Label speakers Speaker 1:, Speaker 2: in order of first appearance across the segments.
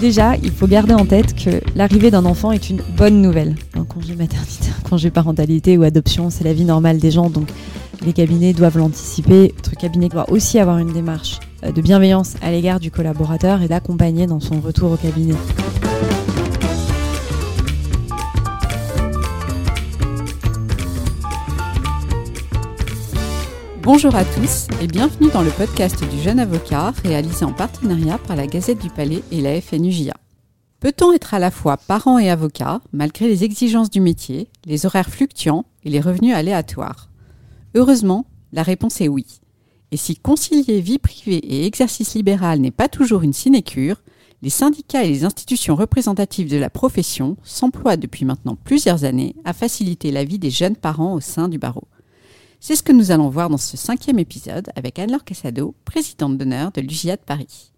Speaker 1: Déjà, il faut garder en tête que l'arrivée d'un enfant est une bonne nouvelle. Un congé maternité, un congé parentalité ou adoption, c'est la vie normale des gens, donc les cabinets doivent l'anticiper. Votre cabinet doit aussi avoir une démarche euh, de bienveillance à l'égard du collaborateur et d'accompagner dans son retour au cabinet.
Speaker 2: Bonjour à tous et bienvenue dans le podcast du jeune avocat réalisé en partenariat par la Gazette du Palais et la FNUJA. Peut-on être à la fois parent et avocat malgré les exigences du métier, les horaires fluctuants et les revenus aléatoires? Heureusement, la réponse est oui. Et si concilier vie privée et exercice libéral n'est pas toujours une sinécure, les syndicats et les institutions représentatives de la profession s'emploient depuis maintenant plusieurs années à faciliter la vie des jeunes parents au sein du barreau. C'est ce que nous allons voir dans ce cinquième épisode avec Anne-Laure Cassado, présidente d'honneur de l'UGIA de Paris.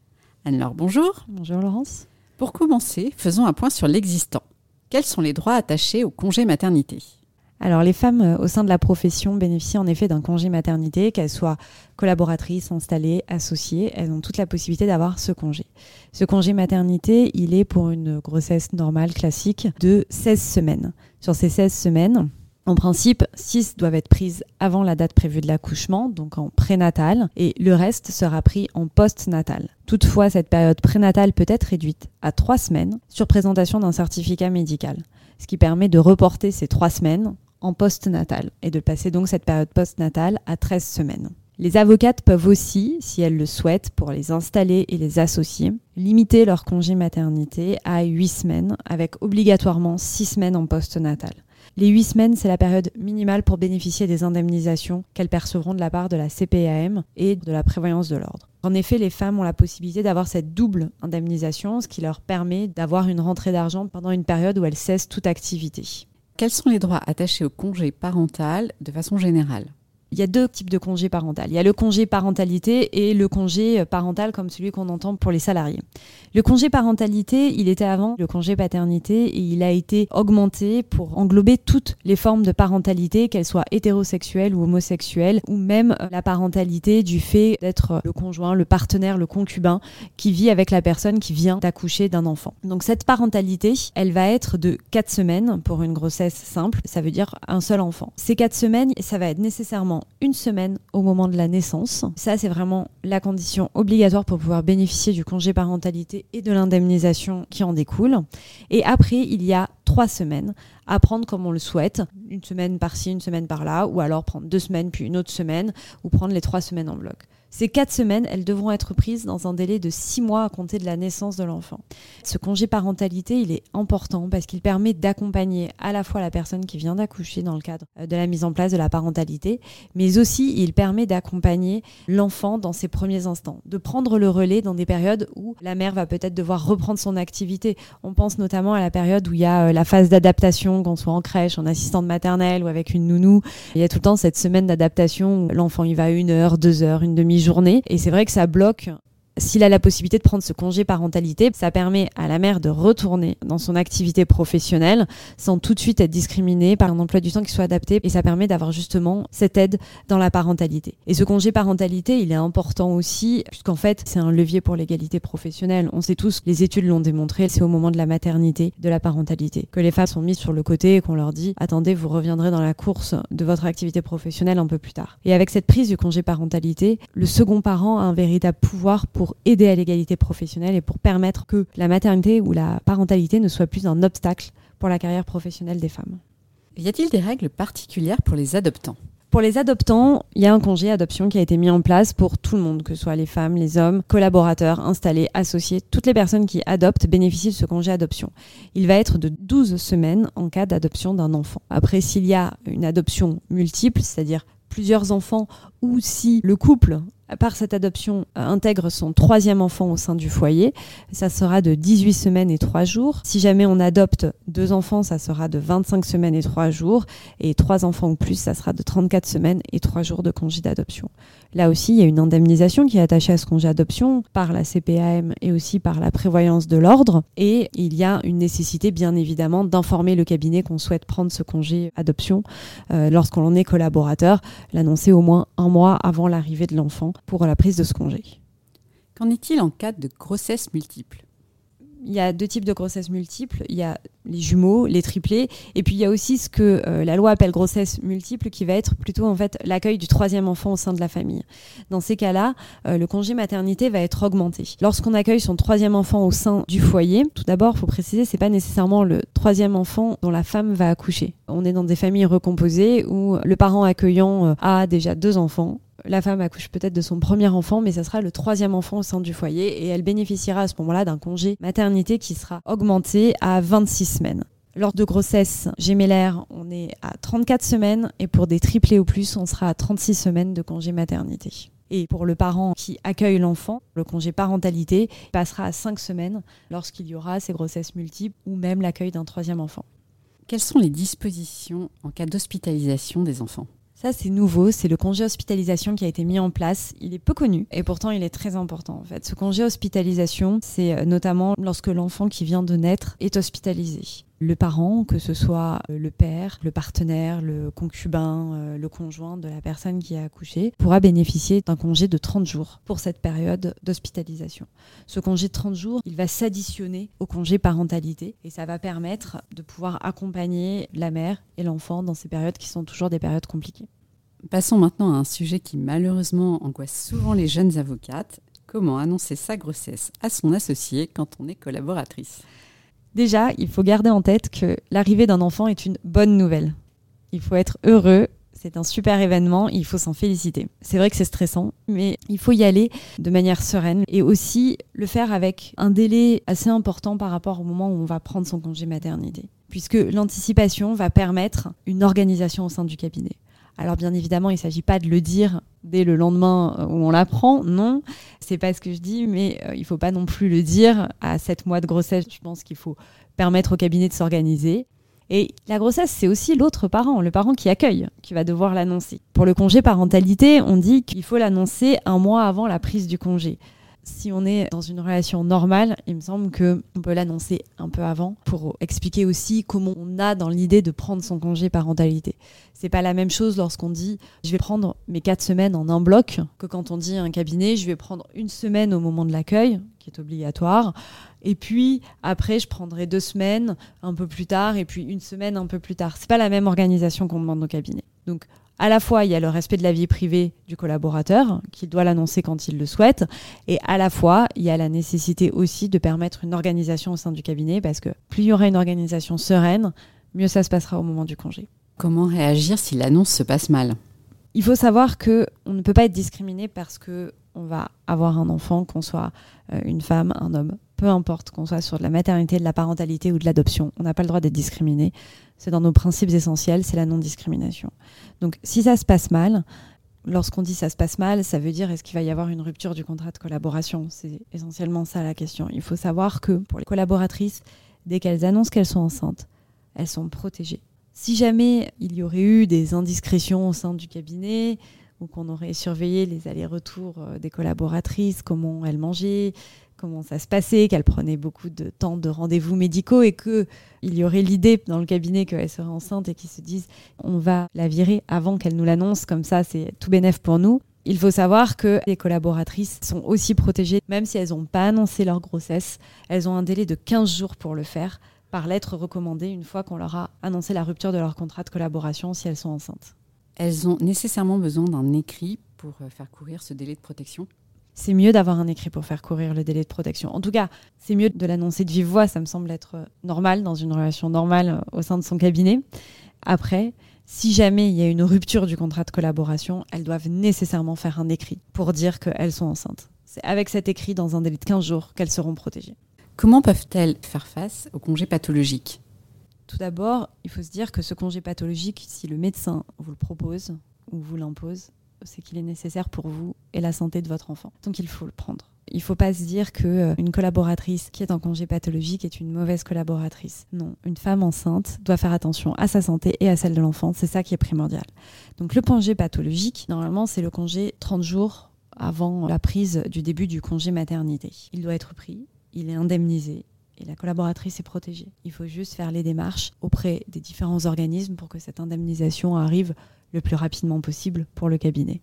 Speaker 2: Anne-Laure, bonjour.
Speaker 1: Bonjour Laurence.
Speaker 2: Pour commencer, faisons un point sur l'existant. Quels sont les droits attachés au congé maternité?
Speaker 1: Alors les femmes euh, au sein de la profession bénéficient en effet d'un congé maternité, qu'elles soient collaboratrices, installées, associées, elles ont toute la possibilité d'avoir ce congé. Ce congé maternité, il est pour une grossesse normale classique de 16 semaines. Sur ces 16 semaines, en principe, 6 doivent être prises avant la date prévue de l'accouchement, donc en prénatal, et le reste sera pris en post-natal. Toutefois, cette période prénatale peut être réduite à 3 semaines sur présentation d'un certificat médical, ce qui permet de reporter ces 3 semaines en post-natal et de passer donc cette période post-natale à 13 semaines. Les avocates peuvent aussi, si elles le souhaitent, pour les installer et les associer, limiter leur congé maternité à 8 semaines, avec obligatoirement 6 semaines en post-natal. Les huit semaines, c'est la période minimale pour bénéficier des indemnisations qu'elles percevront de la part de la CPAM et de la prévoyance de l'ordre. En effet, les femmes ont la possibilité d'avoir cette double indemnisation, ce qui leur permet d'avoir une rentrée d'argent pendant une période où elles cessent toute activité.
Speaker 2: Quels sont les droits attachés au congé parental de façon générale?
Speaker 1: Il y a deux types de congés parental. Il y a le congé parentalité et le congé parental comme celui qu'on entend pour les salariés. Le congé parentalité, il était avant le congé paternité et il a été augmenté pour englober toutes les formes de parentalité, qu'elles soient hétérosexuelles ou homosexuelles, ou même euh, la parentalité du fait d'être le conjoint, le partenaire, le concubin qui vit avec la personne qui vient d'accoucher d'un enfant. Donc cette parentalité, elle va être de 4 semaines pour une grossesse simple, ça veut dire un seul enfant. Ces 4 semaines, ça va être nécessairement une semaine au moment de la naissance. Ça, c'est vraiment la condition obligatoire pour pouvoir bénéficier du congé parentalité et de l'indemnisation qui en découle. Et après, il y a trois semaines à prendre comme on le souhaite, une semaine par-ci, une semaine par-là, ou alors prendre deux semaines puis une autre semaine, ou prendre les trois semaines en bloc. Ces quatre semaines, elles devront être prises dans un délai de six mois à compter de la naissance de l'enfant. Ce congé parentalité, il est important parce qu'il permet d'accompagner à la fois la personne qui vient d'accoucher dans le cadre euh, de la mise en place de la parentalité, mais aussi il permet d'accompagner l'enfant dans ses premiers instants, de prendre le relais dans des périodes où la mère va peut-être devoir reprendre son activité. On pense notamment à la période où il y a euh, la phase d'adaptation, qu'on soit en crèche, en assistante maternelle ou avec une nounou. Il y a tout le temps cette semaine d'adaptation où l'enfant y va une heure, deux heures, une demi journée. Et c'est vrai que ça bloque s'il a la possibilité de prendre ce congé parentalité, ça permet à la mère de retourner dans son activité professionnelle sans tout de suite être discriminée par un emploi du temps qui soit adapté et ça permet d'avoir justement cette aide dans la parentalité. Et ce congé parentalité, il est important aussi puisqu'en fait, c'est un levier pour l'égalité professionnelle. On sait tous, les études l'ont démontré, c'est au moment de la maternité, de la parentalité, que les femmes sont mises sur le côté et qu'on leur dit attendez, vous reviendrez dans la course de votre activité professionnelle un peu plus tard. Et avec cette prise du congé parentalité, le second parent a un véritable pouvoir pour aider à l'égalité professionnelle et pour permettre que la maternité ou la parentalité ne soit plus un obstacle pour la carrière professionnelle des femmes.
Speaker 2: Y a-t-il des règles particulières pour les adoptants?
Speaker 1: Pour les adoptants, il y a un congé adoption qui a été mis en place pour tout le monde, que ce soit les femmes, les hommes, collaborateurs, installés, associés. Toutes les personnes qui adoptent bénéficient de ce congé adoption. Il va être de 12 semaines en cas d'adoption d'un enfant. Après, s'il y a une adoption multiple, c'est-à-dire plusieurs enfants, ou si le couple par cette adoption, euh, intègre son troisième enfant au sein du foyer. Ça sera de 18 semaines et 3 jours. Si jamais on adopte deux enfants, ça sera de 25 semaines et 3 jours. Et trois enfants ou plus, ça sera de 34 semaines et 3 jours de congé d'adoption. Là aussi, il y a une indemnisation qui est attachée à ce congé d'adoption par la CPAM et aussi par la prévoyance de l'ordre. Et il y a une nécessité, bien évidemment, d'informer le cabinet qu'on souhaite prendre ce congé adoption euh, lorsqu'on en est collaborateur, l'annoncer au moins un mois avant l'arrivée de l'enfant pour la prise de ce congé.
Speaker 2: Qu'en est-il en cas de grossesse multiple?
Speaker 1: Il y a deux types de grossesses multiples. Il y a les jumeaux, les triplés, et puis il y a aussi ce que euh, la loi appelle grossesse multiple, qui va être plutôt en fait l'accueil du troisième enfant au sein de la famille. Dans ces cas-là, euh, le congé maternité va être augmenté. Lorsqu'on accueille son troisième enfant au sein du foyer, tout d'abord, il faut préciser, c'est pas nécessairement le troisième enfant dont la femme va accoucher. On est dans des familles recomposées où le parent accueillant euh, a déjà deux enfants la femme accouche peut-être de son premier enfant, mais ça sera le troisième enfant au sein du foyer et elle bénéficiera à ce moment-là d'un congé maternité qui sera augmenté à 26 semaines. Lors de grossesse gémellaire, on est à 34 semaines et pour des triplés ou plus, on sera à 36 semaines de congé maternité. Et pour le parent qui accueille l'enfant, le congé parentalité passera à 5 semaines lorsqu'il y aura ces grossesses multiples ou même l'accueil d'un troisième enfant.
Speaker 2: Quelles sont les dispositions en cas d'hospitalisation des enfants?
Speaker 1: Ça, c'est nouveau. C'est le congé hospitalisation qui a été mis en place. Il est peu connu et pourtant il est très important en fait. Ce congé hospitalisation, c'est euh, notamment lorsque l'enfant qui vient de naître est hospitalisé le parent, que ce soit euh, le père, le partenaire, le concubin, euh, le conjoint de la personne qui a accouché, pourra bénéficier d'un congé de 30 jours pour cette période d'hospitalisation. Ce congé de 30 jours, il va s'additionner au congé parentalité et ça va permettre de pouvoir accompagner la mère et l'enfant dans ces périodes qui sont toujours des périodes compliquées.
Speaker 2: Passons maintenant à un sujet qui malheureusement angoisse souvent les jeunes avocates. Comment annoncer sa grossesse à son associé quand on est collaboratrice?
Speaker 1: Déjà, il faut garder en tête que l'arrivée d'un enfant est une bonne nouvelle. Il faut être heureux, c'est un super événement, il faut s'en féliciter. C'est vrai que c'est stressant, mais il faut y aller de manière sereine et aussi le faire avec un délai assez important par rapport au moment où on va prendre son congé maternité. Puisque l'anticipation va permettre une organisation au sein du cabinet. Alors bien évidemment, il ne s'agit pas de le dire dès le lendemain euh, où on l'apprend, non, c'est pas ce que je dis, mais euh, il ne faut pas non plus le dire à 7 mois de grossesse. Je pense qu'il faut permettre au cabinet de s'organiser. Et la grossesse, c'est aussi l'autre parent, le parent qui accueille, qui va devoir l'annoncer. Pour le congé parentalité, on dit qu'il faut l'annoncer un mois avant la prise du congé si on est dans une relation normale, il me semble qu'on peut l'annoncer un peu avant pour expliquer aussi comment on a dans l'idée de prendre son congé parentalité. C'est pas la même chose lorsqu'on dit je vais prendre mes quatre semaines en un bloc que quand on dit un cabinet je vais prendre une semaine au moment de l'accueil, qui est obligatoire, et puis après je prendrai deux semaines un peu plus tard, et puis une semaine un peu plus tard. C'est pas la même organisation qu'on demande au cabinet. Donc à la fois, il y a le respect de la vie privée du collaborateur, qu'il doit l'annoncer quand il le souhaite, et à la fois, il y a la nécessité aussi de permettre une organisation au sein du cabinet, parce que plus il y aura une organisation sereine, mieux ça se passera au moment du congé.
Speaker 2: Comment réagir si l'annonce se passe mal?
Speaker 1: Il faut savoir que on ne peut pas être discriminé parce que on va avoir un enfant, qu'on soit euh, une femme, un homme, peu importe, qu'on soit sur de la maternité, de la parentalité ou de l'adoption. On n'a pas le droit d'être discriminé. C'est dans nos principes essentiels, c'est la non-discrimination. Donc si ça se passe mal, lorsqu'on dit ça se passe mal, ça veut dire est-ce qu'il va y avoir une rupture du contrat de collaboration? C'est essentiellement ça la question. Il faut savoir que pour les collaboratrices, dès qu'elles annoncent qu'elles sont enceintes, elles sont protégées. Si jamais il y aurait eu des indiscrétions au sein du cabinet, ou qu'on aurait surveillé les allers-retours euh, des collaboratrices, comment elles mangeaient, comment ça se passait, qu'elle prenait beaucoup de temps de rendez-vous médicaux et que il y aurait l'idée dans le cabinet qu'elle serait enceinte et qu'ils se disent on va la virer avant qu'elle nous l'annonce, comme ça c'est tout bénéf pour nous. Il faut savoir que les collaboratrices sont aussi protégées, même si elles n'ont pas annoncé leur grossesse, elles ont un délai de 15 jours pour le faire par lettre recommandée une fois qu'on leur a annoncé la rupture de leur contrat de collaboration si elles sont enceintes.
Speaker 2: Elles ont nécessairement besoin d'un écrit pour euh, faire courir ce délai de protection
Speaker 1: c'est mieux d'avoir un écrit pour faire courir le délai de protection. En tout cas, c'est mieux de l'annoncer de vive voix, ça me semble être euh, normal dans une relation normale euh, au sein de son cabinet. Après, si jamais il y a une rupture du contrat de collaboration, elles doivent nécessairement faire un écrit pour dire qu'elles sont enceintes. C'est avec cet écrit, dans un délai de 15 jours, qu'elles seront protégées.
Speaker 2: Comment peuvent-elles faire face au congé pathologique?
Speaker 1: Tout d'abord, il faut se dire que ce congé pathologique, si le médecin vous le propose ou vous l'impose, c'est qu'il est nécessaire pour vous et la santé de votre enfant. Donc il faut le prendre. Il ne faut pas se dire que euh, une collaboratrice qui est en congé pathologique est une mauvaise collaboratrice. Non, une femme enceinte doit faire attention à sa santé et à celle de l'enfant, c'est ça qui est primordial. Donc le congé pathologique, normalement, c'est le congé 30 jours avant la prise du début du congé maternité. Il doit être pris, il est indemnisé et la collaboratrice est protégée. Il faut juste faire les démarches auprès des différents organismes pour que cette indemnisation arrive le plus rapidement possible pour le cabinet.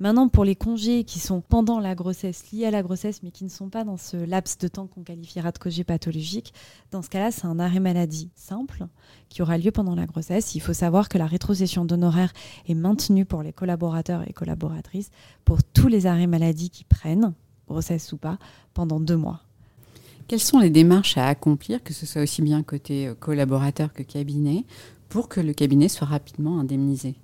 Speaker 1: Maintenant, pour les congés qui sont pendant la grossesse, liés à la grossesse, mais qui ne sont pas dans ce laps de temps qu'on qualifiera de congé pathologique, dans ce cas-là, c'est un arrêt maladie simple qui aura lieu pendant la grossesse. Il faut savoir que la rétrocession d'honoraires est maintenue pour les collaborateurs et collaboratrices pour tous les arrêts maladie qui prennent, grossesse ou pas, pendant deux mois.
Speaker 2: Quelles sont les démarches à accomplir, que ce soit aussi bien côté euh, collaborateur que cabinet, pour que le cabinet soit rapidement indemnisé?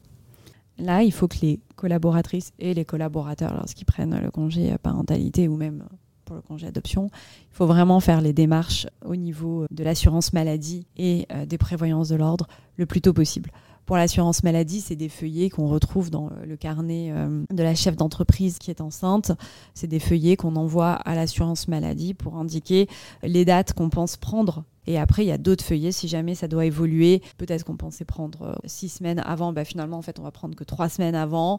Speaker 1: Là, il faut que les collaboratrices et les collaborateurs, lorsqu'ils prennent le congé parentalité ou même pour le congé adoption, il faut vraiment faire les démarches au niveau de l'assurance maladie et euh, des prévoyances de l'ordre le plus tôt possible. Pour l'assurance maladie, c'est des feuillets qu'on retrouve dans le carnet euh, de la chef d'entreprise qui est enceinte. C'est des feuillets qu'on envoie à l'assurance maladie pour indiquer les dates qu'on pense prendre et après, il y a d'autres feuillets si jamais ça doit évoluer. Peut-être qu'on pensait prendre euh, six semaines avant. Bah, finalement, en fait, on va prendre que trois semaines avant.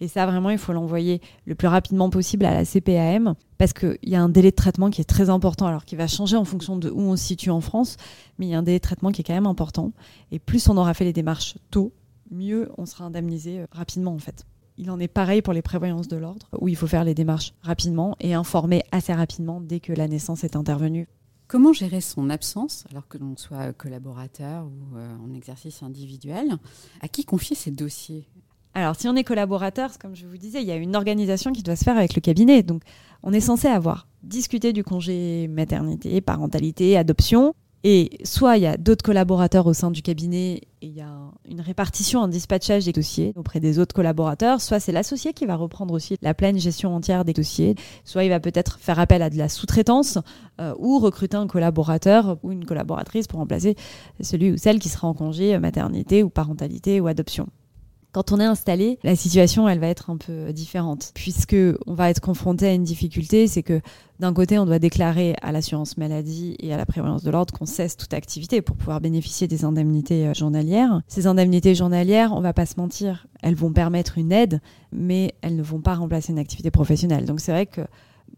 Speaker 1: Et ça, vraiment, il faut l'envoyer le plus rapidement possible à la CPAM parce qu'il y a un délai de traitement qui est très important, alors qui va changer en fonction de où on se situe en France. Mais il y a un délai de traitement qui est quand même important. Et plus on aura fait les démarches tôt, mieux on sera indemnisé euh, rapidement, en fait. Il en est pareil pour les prévoyances de l'ordre, où il faut faire les démarches rapidement et informer assez rapidement dès que la naissance est intervenue.
Speaker 2: Comment gérer son absence alors que l'on soit collaborateur ou euh, en exercice individuel À qui confier ses dossiers?
Speaker 1: Alors, si on est collaborateur, comme je vous disais, il y a une organisation qui doit se faire avec le cabinet. Donc, on est censé avoir discuté du congé maternité, parentalité, adoption, et soit il y a d'autres collaborateurs au sein du cabinet et il y a une répartition, un dispatchage des dossiers auprès des autres collaborateurs, soit c'est l'associé qui va reprendre aussi la pleine gestion entière des dossiers, soit il va peut-être faire appel à de la sous-traitance euh, ou recruter un collaborateur ou une collaboratrice pour remplacer celui ou celle qui sera en congé maternité ou parentalité ou adoption. Quand on est installé, la situation, elle va être un peu différente, puisque on va être confronté à une difficulté, c'est que d'un côté, on doit déclarer à l'assurance maladie et à la prévoyance de l'ordre qu'on cesse toute activité pour pouvoir bénéficier des indemnités euh, journalières. Ces indemnités journalières, on va pas se mentir, elles vont permettre une aide, mais elles ne vont pas remplacer une activité professionnelle. Donc c'est vrai que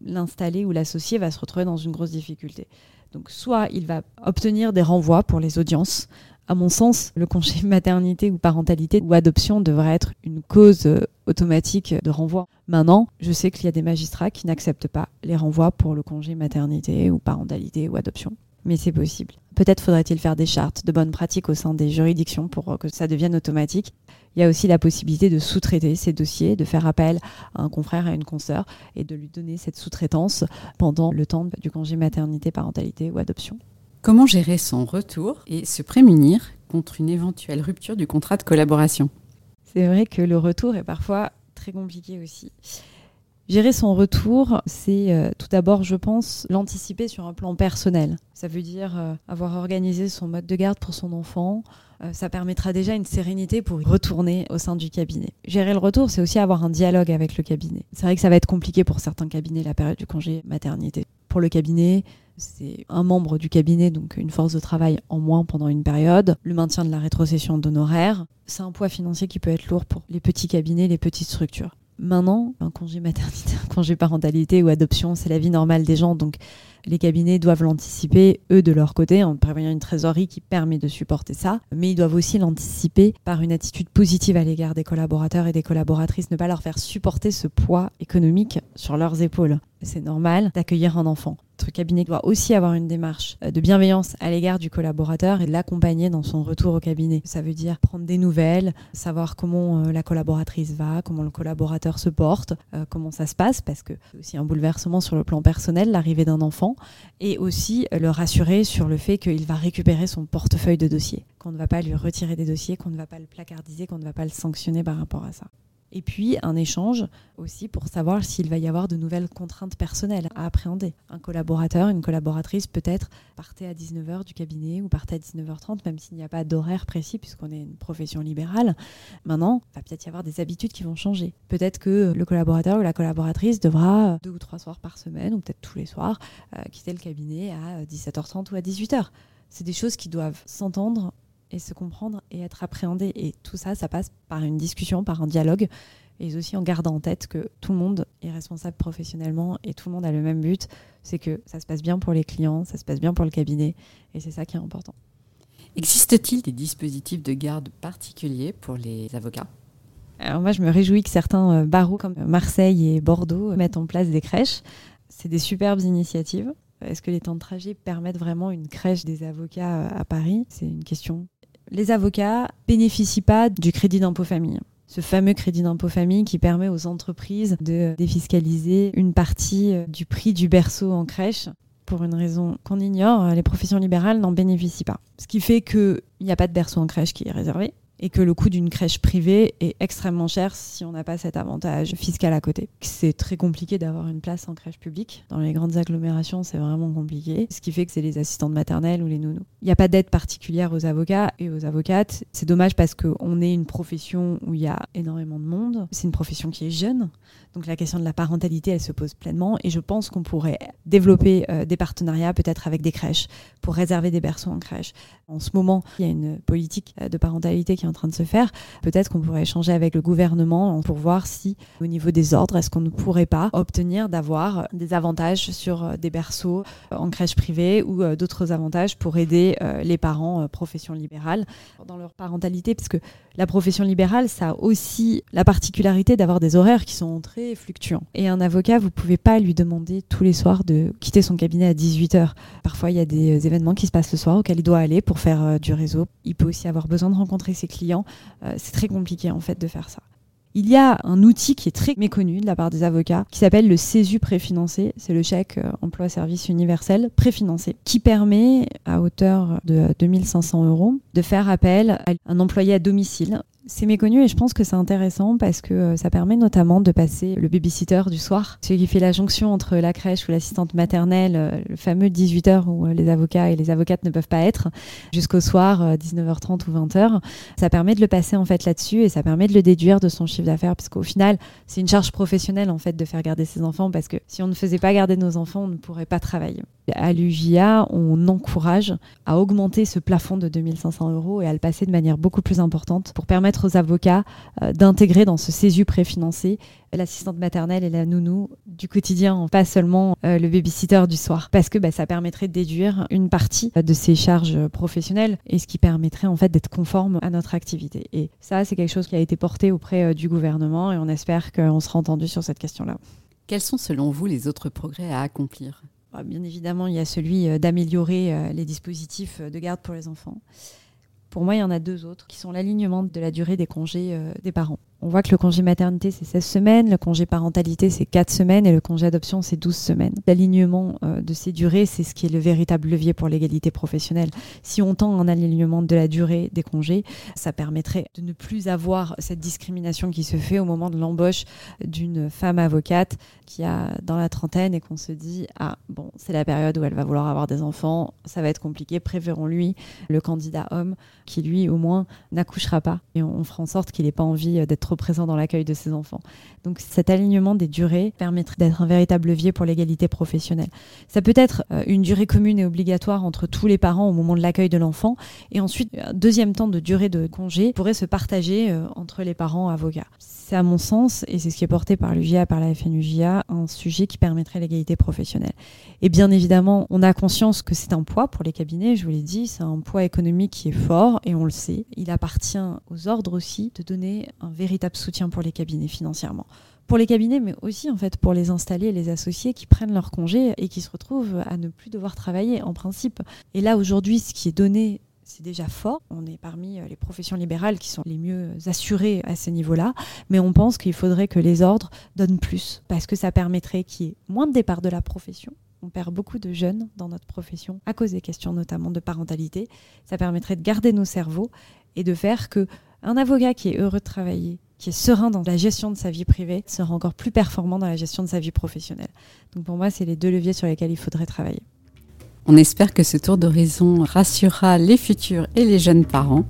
Speaker 1: l'installé ou l'associé va se retrouver dans une grosse difficulté. Donc soit il va obtenir des renvois pour les audiences, à mon sens, le congé maternité ou parentalité ou adoption devrait être une cause euh, automatique de renvoi. Maintenant, je sais qu'il y a des magistrats qui n'acceptent pas les renvois pour le congé maternité ou parentalité ou adoption. Mais c'est possible. Peut-être faudrait-il faire des chartes de bonnes pratiques au sein des juridictions pour que ça devienne automatique. Il y a aussi la possibilité de sous-traiter ces dossiers, de faire appel à un confrère, à une consoeur et de lui donner cette sous-traitance pendant le temps du congé maternité, parentalité ou adoption.
Speaker 2: Comment gérer son retour et se prémunir contre une éventuelle rupture du contrat de collaboration?
Speaker 1: C'est vrai que le retour est parfois très compliqué aussi. Gérer son retour, c'est euh, tout d'abord, je pense, l'anticiper sur un plan personnel. Ça veut dire euh, avoir organisé son mode de garde pour son enfant. Euh, ça permettra déjà une sérénité pour retourner au sein du cabinet. Gérer le retour, c'est aussi avoir un dialogue avec le cabinet. C'est vrai que ça va être compliqué pour certains cabinets la période du congé maternité. Pour le cabinet, c'est un membre du cabinet, donc une force de travail en moins pendant une période, le maintien de la rétrocession d'honoraires. C'est un poids financier qui peut être lourd pour les petits cabinets, les petites structures. Maintenant, un congé maternité, un congé parentalité ou adoption, c'est la vie normale des gens, donc les cabinets doivent l'anticiper, eux, de leur côté, en prévoyant une trésorerie qui permet de supporter ça. Mais ils doivent aussi l'anticiper par une attitude positive à l'égard des collaborateurs et des collaboratrices, ne pas leur faire supporter ce poids économique sur leurs épaules. C'est normal d'accueillir un enfant. Notre cabinet doit aussi avoir une démarche euh, de bienveillance à l'égard du collaborateur et de l'accompagner dans son retour au cabinet. Ça veut dire prendre des nouvelles, savoir comment euh, la collaboratrice va, comment le collaborateur se porte, euh, comment ça se passe, parce que c'est aussi un bouleversement sur le plan personnel, l'arrivée d'un enfant, et aussi le rassurer sur le fait qu'il va récupérer son portefeuille de dossiers, qu'on ne va pas lui retirer des dossiers, qu'on ne va pas le placardiser, qu'on ne va pas le sanctionner par rapport à ça. Et puis un échange aussi pour savoir s'il va y avoir de nouvelles contraintes personnelles à appréhender. Un collaborateur, une collaboratrice peut-être partait à 19h du cabinet ou partait à 19h30, même s'il n'y a pas d'horaire précis puisqu'on est une profession libérale. Maintenant, il va peut-être y avoir des habitudes qui vont changer. Peut-être que le collaborateur ou la collaboratrice devra deux ou trois soirs par semaine ou peut-être tous les soirs euh, quitter le cabinet à 17h30 ou à 18h. C'est des choses qui doivent s'entendre et se comprendre et être appréhendé. Et tout ça, ça passe par une discussion, par un dialogue, et aussi en gardant en tête que tout le monde est responsable professionnellement et tout le monde a le même but, c'est que ça se passe bien pour les clients, ça se passe bien pour le cabinet, et c'est ça qui est important.
Speaker 2: Existe-t-il des dispositifs de garde particuliers pour les avocats?
Speaker 1: Alors moi, je me réjouis que certains barreaux comme Marseille et Bordeaux mettent en place des crèches. C'est des superbes initiatives. Est-ce que les temps de trajet permettent vraiment une crèche des avocats à Paris? C'est une question. Les avocats bénéficient pas du crédit d'impôt famille ce fameux crédit d'impôt famille qui permet aux entreprises de défiscaliser une partie euh, du prix du berceau en crèche. Pour une raison qu'on ignore, les professions libérales n'en bénéficient pas. Ce qui fait qu'il n'y a pas de berceau en crèche qui est réservé et que le coût d'une crèche privée est extrêmement cher si on n'a pas cet avantage fiscal à côté. C'est très compliqué d'avoir une place en crèche publique. Dans les grandes agglomérations, c'est vraiment compliqué, ce qui fait que c'est les assistantes maternelles ou les nounous. Il n'y a pas d'aide particulière aux avocats et aux avocates. C'est dommage parce qu'on est une profession où il y a énormément de monde. C'est une profession qui est jeune. Donc la question de la parentalité, elle se pose pleinement et je pense qu'on pourrait développer euh, des partenariats peut-être avec des crèches pour réserver des berceaux en crèche. En ce moment, il y a une politique euh, de parentalité qui est en train de se faire. Peut-être qu'on pourrait échanger avec le gouvernement pour voir si au niveau des ordres, est-ce qu'on ne pourrait pas obtenir d'avoir des avantages sur euh, des berceaux en crèche privée ou d'autres avantages pour aider les parents profession libérale dans leur parentalité parce que la profession libérale, ça a aussi la particularité d'avoir des horaires qui sont très fluctuant. Et un avocat, vous pouvez pas lui demander tous les soirs de quitter son cabinet à 18h. Parfois, il y a des euh, événements qui se passent le soir auxquels il doit aller pour faire euh, du réseau. Il peut aussi avoir besoin de rencontrer ses clients. Euh, c'est très compliqué en fait de faire ça. Il y a un outil qui est très méconnu de la part des avocats qui s'appelle le CESU préfinancé. C'est le chèque emploi-service universel préfinancé qui permet à hauteur de 2500 euros de faire appel à un employé à domicile c'est méconnu et je pense que c'est intéressant parce que euh, ça permet notamment de passer le babysitter du soir, celui qui fait la jonction entre la crèche ou l'assistante maternelle, euh, le fameux 18h où euh, les avocats et les avocates ne peuvent pas être, jusqu'au soir 19h30 ou 20h. Ça permet de le passer en fait là-dessus et ça permet de le déduire de son chiffre d'affaires parce qu'au final, c'est une charge professionnelle en fait de faire garder ses enfants parce que si on ne faisait pas garder nos enfants, on ne pourrait pas travailler. À l'UJA, on encourage à augmenter ce plafond de 2500 euros et à le passer de manière beaucoup plus importante pour permettre aux avocats euh, d'intégrer dans ce CESU préfinancé l'assistante maternelle et la nounou du quotidien, pas seulement euh, le babysitter du soir, parce que bah, ça permettrait de déduire une partie de ces charges professionnelles et ce qui permettrait en fait d'être conforme à notre activité. Et ça, c'est quelque chose qui a été porté auprès euh, du gouvernement et on espère qu'on sera entendu sur cette question-là.
Speaker 2: Quels sont selon vous les autres progrès à accomplir?
Speaker 1: Bah, Bien évidemment, il y a celui d'améliorer les dispositifs de garde pour les enfants. Pour moi, il y en a deux autres qui sont l'alignement de la durée des congés euh, des parents. On voit que le congé maternité, c'est 16 semaines, le congé parentalité, c'est 4 semaines et le congé adoption, c'est 12 semaines. L'alignement euh, de ces durées, c'est ce qui est le véritable levier pour l'égalité professionnelle. Si on tend un alignement de la durée des congés, ça permettrait de ne plus avoir cette discrimination qui se fait au moment de l'embauche d'une femme avocate qui a dans la trentaine et qu'on se dit ah bon c'est la période où elle va vouloir avoir des enfants, ça va être compliqué, préférons-lui le candidat homme qui lui au moins n'accouchera pas et on fera en sorte qu'il n'ait pas envie d'être présent dans l'accueil de ses enfants. Donc cet alignement des durées permettrait d'être un véritable levier pour l'égalité professionnelle. Ça peut être euh, une durée commune et obligatoire entre tous les parents au moment de l'accueil de l'enfant, et ensuite un deuxième temps de durée de congé pourrait se partager euh, entre les parents avocats. C'est à mon sens, et c'est ce qui est porté par l'UGA, par la FNUGA, un sujet qui permettrait l'égalité professionnelle. Et bien évidemment, on a conscience que c'est un poids pour les cabinets, je vous l'ai dit, c'est un poids économique qui est fort, et on le sait. Il appartient aux ordres aussi de donner un véritable soutien pour les cabinets financièrement pour les cabinets, mais aussi en fait pour les installés et les associés qui prennent leur congé et qui se retrouvent à ne plus devoir travailler en principe. Et là aujourd'hui, ce qui est donné c'est déjà fort. On est parmi euh, les professions libérales qui sont les mieux assurées à ce niveau-là, mais on pense qu'il faudrait que les ordres donnent plus, parce que ça permettrait qu'il y ait moins de départ de la profession. On perd beaucoup de jeunes dans notre profession à cause des questions notamment de parentalité. Ça permettrait de garder nos cerveaux et de faire que un avocat qui est heureux de travailler, qui est serein dans la gestion de sa vie privée, sera encore plus performant dans la gestion de sa vie professionnelle. Donc pour moi, c'est les deux leviers sur lesquels il faudrait travailler.
Speaker 2: On espère que ce tour d'horizon rassurera les futurs et les jeunes parents.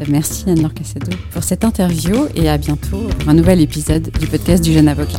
Speaker 2: Euh, merci Anne-Laure Casado pour cette interview et à bientôt pour un nouvel épisode du podcast du jeune avocat.